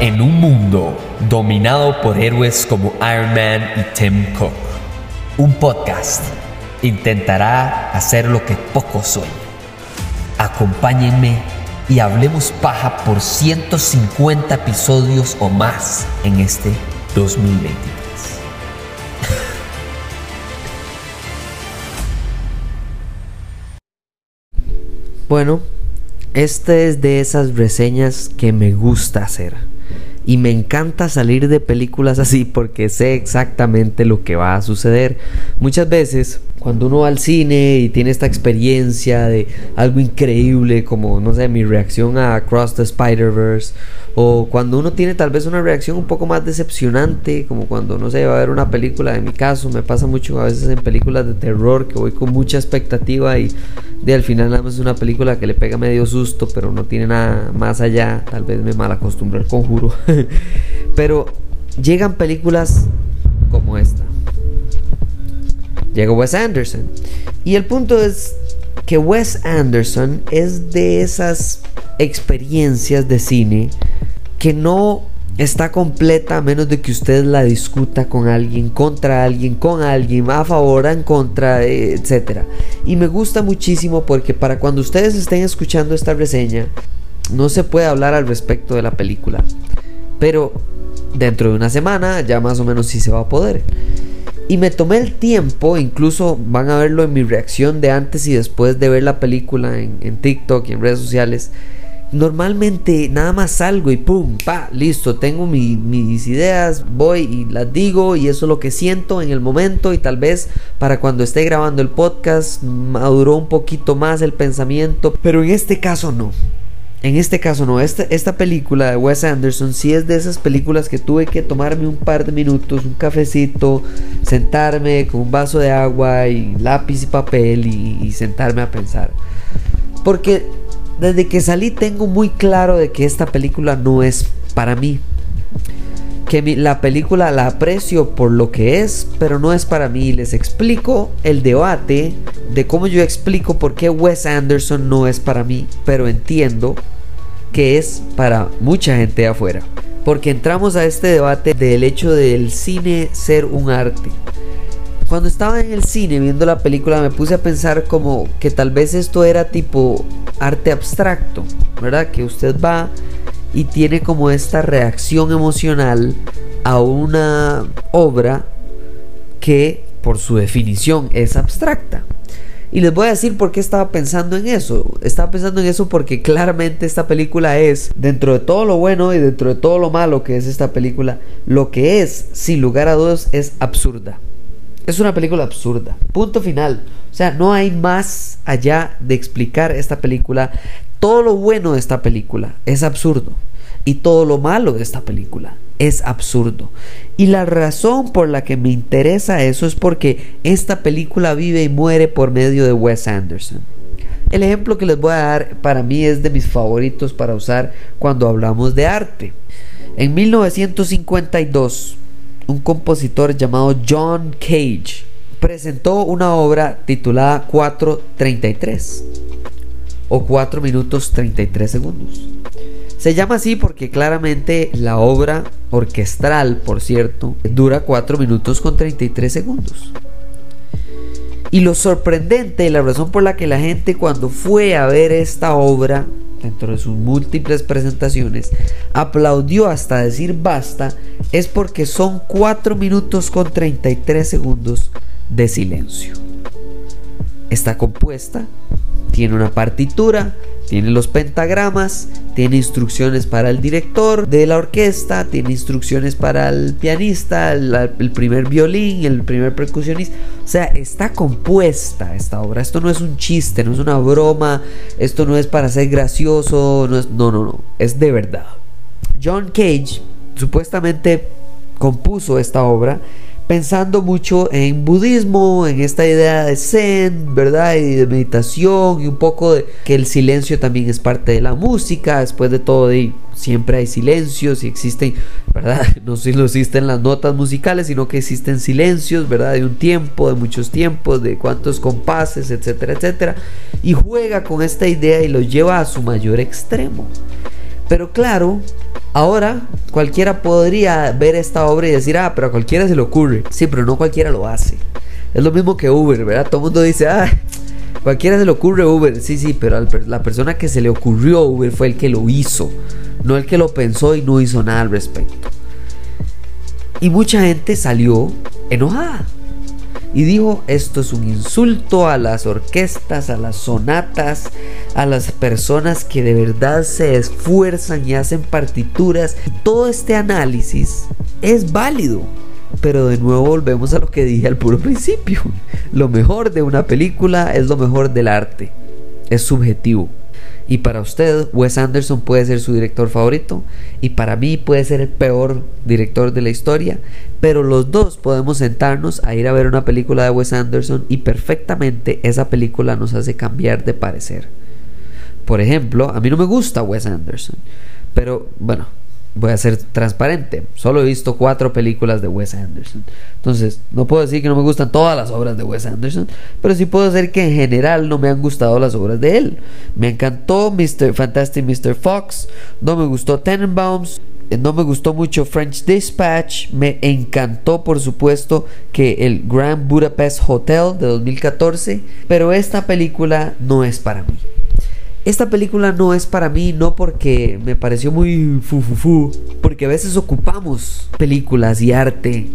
En un mundo dominado por héroes como Iron Man y Tim Cook, un podcast intentará hacer lo que pocos sueñan. Acompáñenme y hablemos paja por 150 episodios o más en este 2023. Bueno, esta es de esas reseñas que me gusta hacer. Y me encanta salir de películas así porque sé exactamente lo que va a suceder. Muchas veces cuando uno va al cine y tiene esta experiencia de algo increíble como, no sé, mi reacción a Cross the Spider-Verse, o cuando uno tiene tal vez una reacción un poco más decepcionante, como cuando, no sé, va a ver una película, en mi caso me pasa mucho a veces en películas de terror que voy con mucha expectativa y de al final nada más es una película que le pega medio susto, pero no tiene nada más allá, tal vez me mal acostumbro al conjuro, pero llegan películas como esta llega Wes Anderson. Y el punto es que Wes Anderson es de esas experiencias de cine que no está completa a menos de que usted la discuta con alguien, contra alguien, con alguien, a favor, en contra, etc. Y me gusta muchísimo porque para cuando ustedes estén escuchando esta reseña, no se puede hablar al respecto de la película. Pero dentro de una semana ya más o menos sí se va a poder. Y me tomé el tiempo, incluso van a verlo en mi reacción de antes y después de ver la película en, TikTok y en redes sociales. Normalmente nada más salgo y pum, pa, listo, tengo mis ideas, voy y las digo y eso es lo que siento en el momento y tal vez para cuando esté grabando el podcast maduró un poquito más el pensamiento, pero en este caso no. En este caso no, esta, esta película de Wes Anderson sí es de esas películas que tuve que tomarme un par de minutos, un cafecito, sentarme con un vaso de agua y lápiz y papel y, sentarme a pensar. Porque desde que salí tengo muy claro de que esta película no es para mí. Que la película la aprecio por lo que es, pero no es para mí. Les explico el debate de cómo yo explico por qué Wes Anderson no es para mí, pero entiendo que es para mucha gente afuera. Porque entramos a este debate del hecho del cine ser un arte. Cuando estaba en el cine viendo la película me puse a pensar como que tal vez esto era tipo arte abstracto, ¿verdad? Que usted va y tiene como esta reacción emocional a una obra que por su definición es abstracta. Y les voy a decir por qué estaba pensando en eso. Estaba pensando en eso porque claramente esta película es, dentro de todo lo bueno y dentro de todo lo malo que es esta película, lo que es, sin lugar a dudas, es absurda. Es una película absurda. Punto final. O sea, no hay más allá de explicar esta película. Todo lo bueno de esta película es absurdo. Y todo lo malo de esta película es absurdo. Y la razón por la que me interesa eso es porque esta película vive y muere por medio de Wes Anderson. El ejemplo que les voy a dar para mí es de mis favoritos para usar cuando hablamos de arte. En 1952, un compositor llamado John Cage presentó una obra titulada 433 o 4 minutos 33 segundos. Se llama así porque claramente la obra orquestral, por cierto, dura 4 minutos con 33 segundos. Y lo sorprendente, la razón por la que la gente cuando fue a ver esta obra, dentro de sus múltiples presentaciones, aplaudió hasta decir basta, es porque son 4 minutos con 33 segundos de silencio. Está compuesta, tiene una partitura, tiene los pentagramas, tiene instrucciones para el director de la orquesta, tiene instrucciones para el pianista, el, primer violín, el primer percusionista. O sea, está compuesta esta obra. Esto no es un chiste, no es una broma, esto no es para ser gracioso, no, no, no, no, es de verdad. John Cage supuestamente compuso esta obra pensando mucho en budismo, en esta idea de zen, ¿verdad? Y de meditación y un poco de que el silencio también es parte de la música, después de todo siempre hay silencios y existen, ¿verdad? No solo existen las notas musicales, sino que existen silencios, ¿verdad? De un tiempo, de muchos tiempos, de cuántos compases, etcétera, etcétera. Y juega con esta idea y lo lleva a su mayor extremo. Pero claro, Ahora, cualquiera podría ver esta obra y decir, ah, pero a cualquiera se le ocurre. Sí, pero no cualquiera lo hace. Es lo mismo que Uber, ¿verdad? Todo el mundo dice, ah, cualquiera se le ocurre Uber. Sí, sí, pero la persona que se le ocurrió Uber fue el que lo hizo, no el que lo pensó y no hizo nada al respecto. Y mucha gente salió enojada y dijo, esto es un insulto a las orquestas, a las sonatas, a las personas que de verdad se esfuerzan y hacen partituras. Todo este análisis es válido. Pero de nuevo volvemos a lo que dije al puro principio. Lo mejor de una película es lo mejor del arte. Es subjetivo. Y para usted, Wes Anderson puede ser su director favorito. Y para mí puede ser el peor director de la historia. Pero los dos podemos sentarnos a ir a ver una película de Wes Anderson y perfectamente esa película nos hace cambiar de parecer. Por ejemplo, a mí no me gusta Wes Anderson. Pero bueno, voy a ser transparente. Solo he visto cuatro películas de Wes Anderson. Entonces, no puedo decir que no me gustan todas las obras de Wes Anderson, pero sí puedo decir que en general no me han gustado las obras de él. Me encantó Mr. Fantastic Mr. Fox, no me gustó Tenenbaums, eh, no me gustó mucho French Dispatch, me encantó por supuesto que el Grand Budapest Hotel de 2014, pero esta película no es para mí. Esta película no es para mí, no porque me pareció muy fu, porque a veces ocupamos películas y arte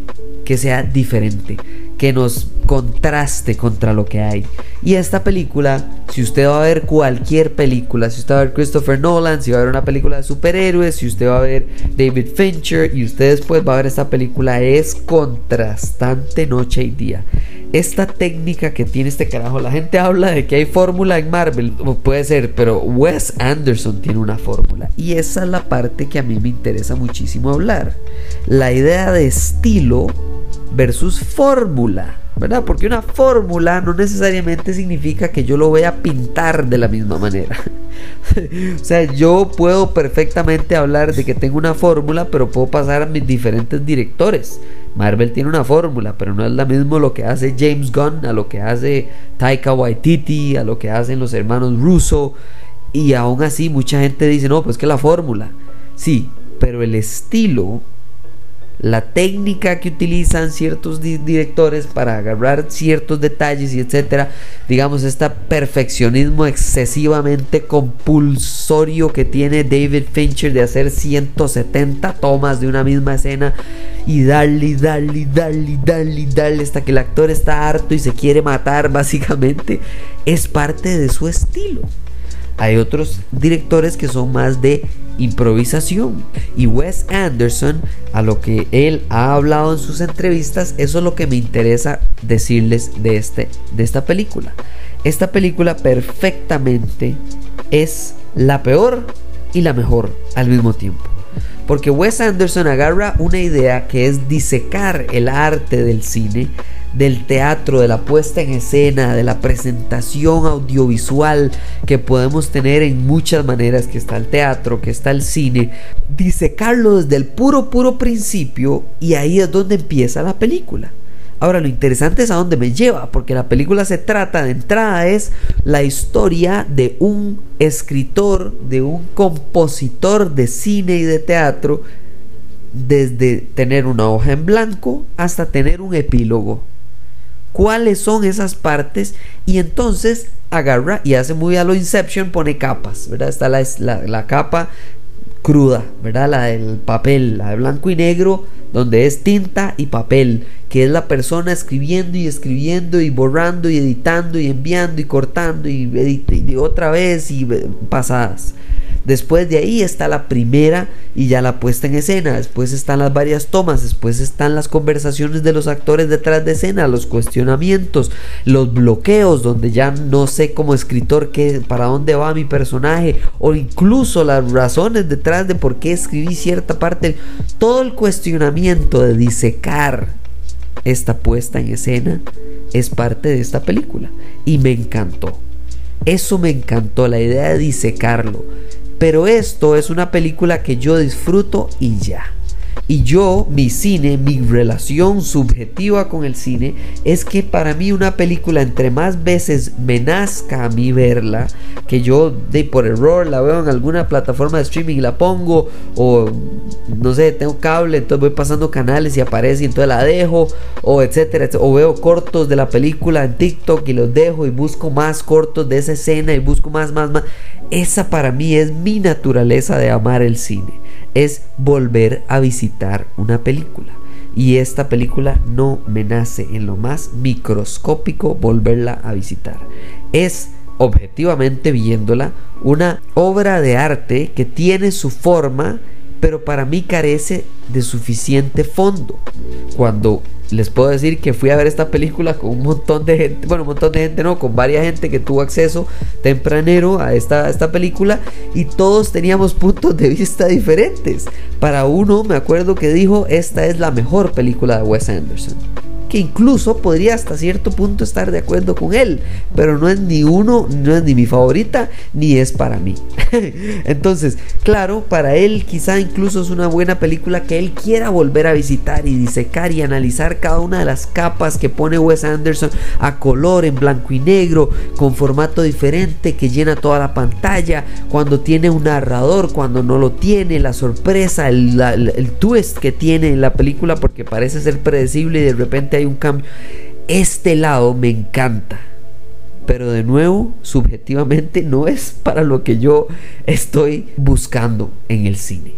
que sea diferente, que nos contraste contra lo que hay. Y esta película, si usted va a ver cualquier película, si usted va a ver Christopher Nolan, si va a ver una película de superhéroes, si usted va a ver David Fincher y usted después va a ver esta película, es contrastante noche y día esta técnica que tiene este carajo. La gente habla de que hay fórmula en Marvel, puede ser, pero Wes Anderson tiene una fórmula. Y esa es la parte que a mí me interesa muchísimo hablar. La idea de estilo versus fórmula. ¿verdad? Porque una fórmula no necesariamente significa que yo lo voy a pintar de la misma manera. o sea, yo puedo perfectamente hablar de que tengo una fórmula, pero puedo pasar a mis diferentes directores. Marvel tiene una fórmula, pero no es lo mismo lo que hace James Gunn a lo que hace Taika Waititi, a lo que hacen los hermanos Russo. Y aún así mucha gente dice, no, pues que la fórmula. Sí, pero el estilo la técnica que utilizan ciertos directores para agarrar ciertos detalles y etcétera, digamos, este perfeccionismo excesivamente compulsorio que tiene David Fincher de hacer 170 tomas de una misma escena y darle, darle, darle, darle, darle hasta que el actor está harto y se quiere matar, básicamente, es parte de su estilo. Hay otros directores que son más de improvisación. Y Wes Anderson, a lo que él ha hablado en sus entrevistas, eso es lo que me interesa decirles de, este, de esta película. Esta película perfectamente es la peor y la mejor al mismo tiempo. Porque Wes Anderson agarra una idea que es disecar el arte del cine del teatro, de la puesta en escena, de la presentación audiovisual que podemos tener en muchas maneras, que está el teatro, que está el cine, disecarlo desde el puro, puro principio y ahí es donde empieza la película. Ahora lo interesante es a dónde me lleva, porque la película se trata de entrada es la historia de un escritor, de un compositor de cine y de teatro, desde tener una hoja en blanco hasta tener un epílogo cuáles son esas partes y entonces agarra y hace muy a lo Inception, pone capas, ¿verdad? Está la, la, capa cruda, ¿verdad? La del papel, la de blanco y negro, donde es tinta y papel, que es la persona escribiendo y escribiendo y borrando y editando y enviando y cortando y, y otra vez y eh, pasadas. Después de ahí está la primera y ya la puesta en escena. Después están las varias tomas. Después están las conversaciones de los actores detrás de escena, los cuestionamientos, los bloqueos, donde ya no sé como escritor qué, para dónde va mi personaje, o incluso las razones detrás de por qué escribí cierta parte. Todo el cuestionamiento de disecar esta puesta en escena es parte de esta película. Y me encantó. Eso me encantó, la idea de disecarlo pero esto es una película que yo disfruto y ya. Y yo, mi cine, mi relación subjetiva con el cine es que para mí una película entre más veces me nazca a mí verla, que yo de por error la veo en alguna plataforma de streaming y la pongo o no sé, tengo cable, entonces voy pasando canales y aparece y entonces la dejo o etcétera, o veo cortos de la película en TikTok y los dejo y busco más cortos de esa escena y busco más más más. Esa para mí es mi naturaleza de amar el cine es volver a visitar una película. Y esta película no me nace en lo más microscópico volverla a visitar. Es objetivamente viéndola una obra de arte que tiene su forma, pero para mí carece de suficiente fondo. Cuando les puedo decir que fui a ver esta película con un montón de gente, bueno, un montón de gente no, con varias gente que tuvo acceso tempranero a esta, esta película y todos teníamos puntos de vista diferentes. Para uno me acuerdo que dijo, esta es la mejor película de Wes Anderson que incluso podría hasta cierto punto estar de acuerdo con él, pero no es ni uno, no es ni mi favorita, ni es para mí. Entonces, claro, para él quizá incluso es una buena película que él quiera volver a visitar y disecar y analizar cada una de las capas que pone Wes Anderson a color, en blanco y negro, con formato diferente, que llena toda la pantalla, cuando tiene un narrador, cuando no lo tiene, la sorpresa, el, el twist que tiene en la película, porque parece ser predecible y de repente hay un cambio. Este lado me encanta. Pero de nuevo, subjetivamente no es para lo que yo estoy buscando en el cine.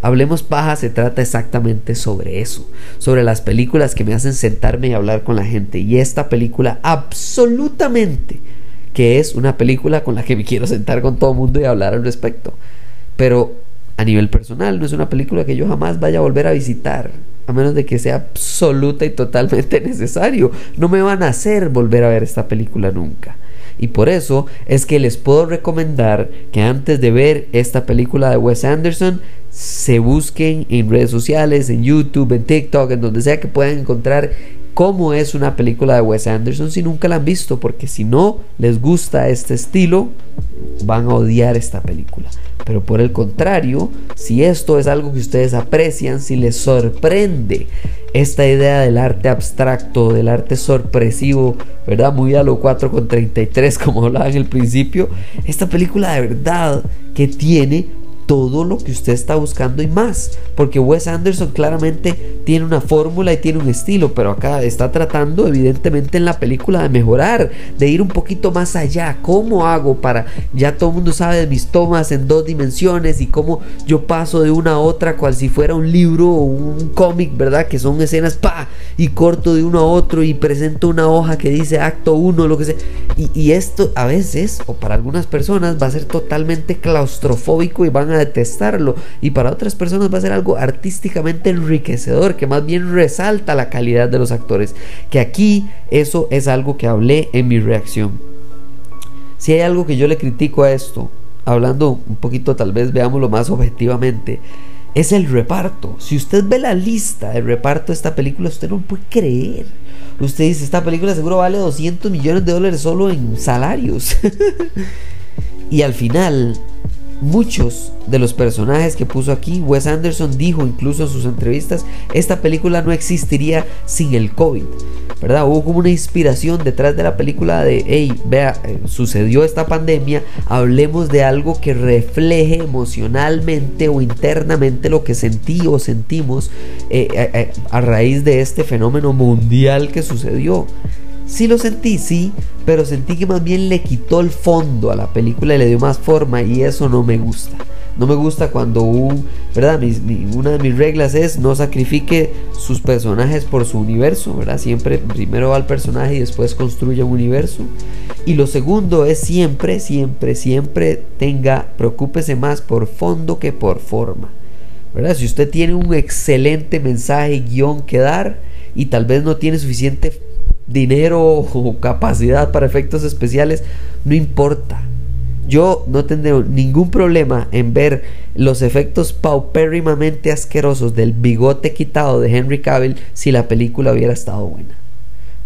Hablemos Paja se trata exactamente sobre eso, sobre las películas que me hacen sentarme y hablar con la gente. Y esta película absolutamente que es una película con la que me quiero sentar con todo el mundo y hablar al respecto. Pero a nivel personal no es una película que yo jamás vaya a volver a visitar a menos de que sea absoluta y totalmente necesario. No me van a hacer volver a ver esta película nunca. Y por eso es que les puedo recomendar que antes de ver esta película de Wes Anderson, se busquen en redes sociales, en YouTube, en TikTok, en donde sea que puedan encontrar cómo es una película de Wes Anderson si nunca la han visto, porque si no les gusta este estilo, van a odiar esta película. Pero por el contrario, si esto es algo que ustedes aprecian, si les sorprende esta idea del arte abstracto, del arte sorpresivo, ¿verdad? Muy a lo 4 con 33 como hablaba en el principio, esta película de verdad que tiene todo lo que usted está buscando y más. Porque Wes Anderson claramente tiene una fórmula y tiene un estilo, pero acá está tratando evidentemente en la película de mejorar, de ir un poquito más allá. ¿Cómo hago para, ya todo el mundo sabe de mis tomas en dos dimensiones y cómo yo paso de una a otra cual si fuera un libro o un cómic, ¿verdad? Que son escenas, pa, y corto de uno a otro y presento una hoja que dice acto uno, lo que sea. Y, y esto a veces, o para algunas personas, va a ser totalmente claustrofóbico y van a detestarlo y para otras personas va a ser algo artísticamente enriquecedor que más bien resalta la calidad de los actores que aquí eso es algo que hablé en mi reacción si hay algo que yo le critico a esto hablando un poquito tal vez veámoslo más objetivamente es el reparto. Si usted ve la lista del reparto de esta película, usted no puede creer. Usted dice, esta película seguro vale 200 millones de dólares solo en salarios. y al final, muchos de los personajes que puso aquí, Wes Anderson dijo incluso en sus entrevistas, esta película no existiría sin el COVID. ¿verdad? Hubo como una inspiración detrás de la película de, hey, vea, eh, sucedió esta pandemia, hablemos de algo que refleje emocionalmente o internamente lo que sentí o sentimos eh, eh, a raíz de este fenómeno mundial que sucedió. Sí lo sentí, sí, pero sentí que más bien le quitó el fondo a la película y le dio más forma y eso no me gusta. No me gusta cuando un, ¿verdad? una de mis reglas es no sacrifique sus personajes por su universo, ¿verdad? Siempre primero va el personaje y después construye un universo. Y lo segundo es siempre, siempre, siempre tenga, preocúpese más por fondo que por forma. ¿verdad? Si usted tiene un excelente mensaje, guion que dar y tal vez no tiene suficiente dinero o capacidad para efectos especiales, no importa. Yo no tendré ningún problema en ver los efectos paupérrimamente asquerosos del bigote quitado de Henry Cavill si la película hubiera estado buena.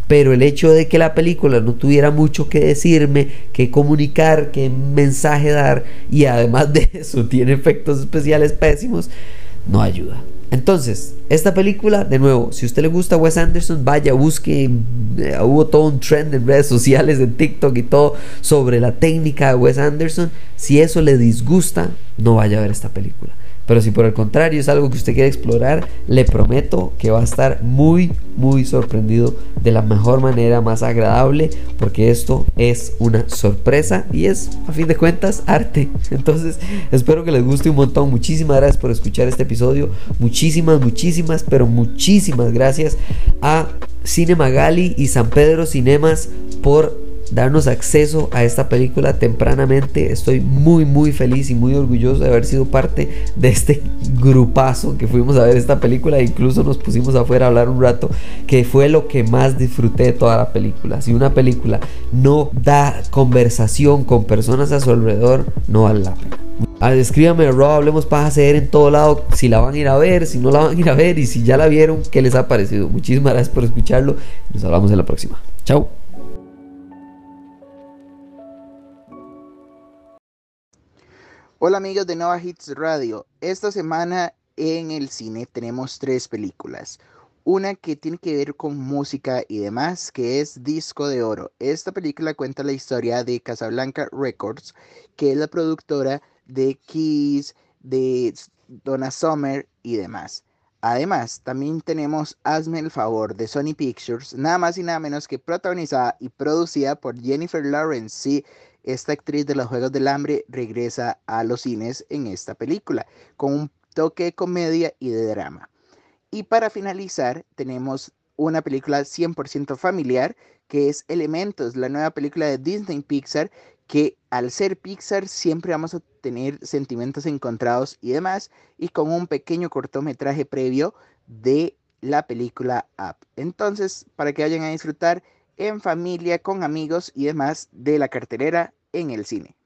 Pero el hecho de que la película no tuviera mucho que decirme, que comunicar, que mensaje dar y además de eso tiene efectos especiales pésimos, no ayuda. Entonces, esta película, de nuevo, si usted le gusta Wes Anderson, vaya, busque. eh, hubo todo un trend en redes sociales, en TikTok y todo sobre la técnica de Wes Anderson. Si eso le disgusta, no vaya a ver esta película. Pero si por el contrario es algo que usted quiere explorar, le prometo que va a estar muy, muy sorprendido de la mejor manera, más agradable, porque esto es una sorpresa y es, a fin de cuentas, arte. Entonces, espero que les guste un montón. Muchísimas gracias por escuchar este episodio. Muchísimas, muchísimas, pero muchísimas gracias a Cinemagali y San Pedro Cinemas por darnos acceso a esta película tempranamente. Estoy muy muy feliz y muy orgulloso de haber sido parte de este grupazo que fuimos a ver esta película. Incluso nos pusimos afuera a hablar un rato, que fue lo que más disfruté de toda la película. Si una película no da conversación con personas a su alrededor, no vale la pena. Escríbame, Rob, hablemos paja ceder en todo lado. Si la van a ir a ver, si no la van a ir a ver y si ya la vieron, ¿qué les ha parecido? Muchísimas gracias por escucharlo. Nos hablamos en la próxima. Chao. Hola amigos de Nova Hits Radio. Esta semana en el cine tenemos tres películas. Una que tiene que ver con música y demás, que es Disco de Oro. Esta película cuenta la historia de Casablanca Records, que es la productora de Kiss, de Donna Summer y demás. Además, también tenemos Hazme el favor de Sony Pictures, nada más y nada menos que protagonizada y producida por Jennifer Lawrence. Esta actriz de los Juegos del Hambre regresa a los cines en esta película, con un toque de comedia y de drama. Y para finalizar, tenemos una película 100% familiar, que es Elementos, la nueva película de Disney Pixar, que al ser Pixar siempre vamos a tener sentimientos encontrados y demás, y con un pequeño cortometraje previo de la película Up. Entonces, para que vayan a disfrutar en familia, con amigos y demás de la cartelera en el cine.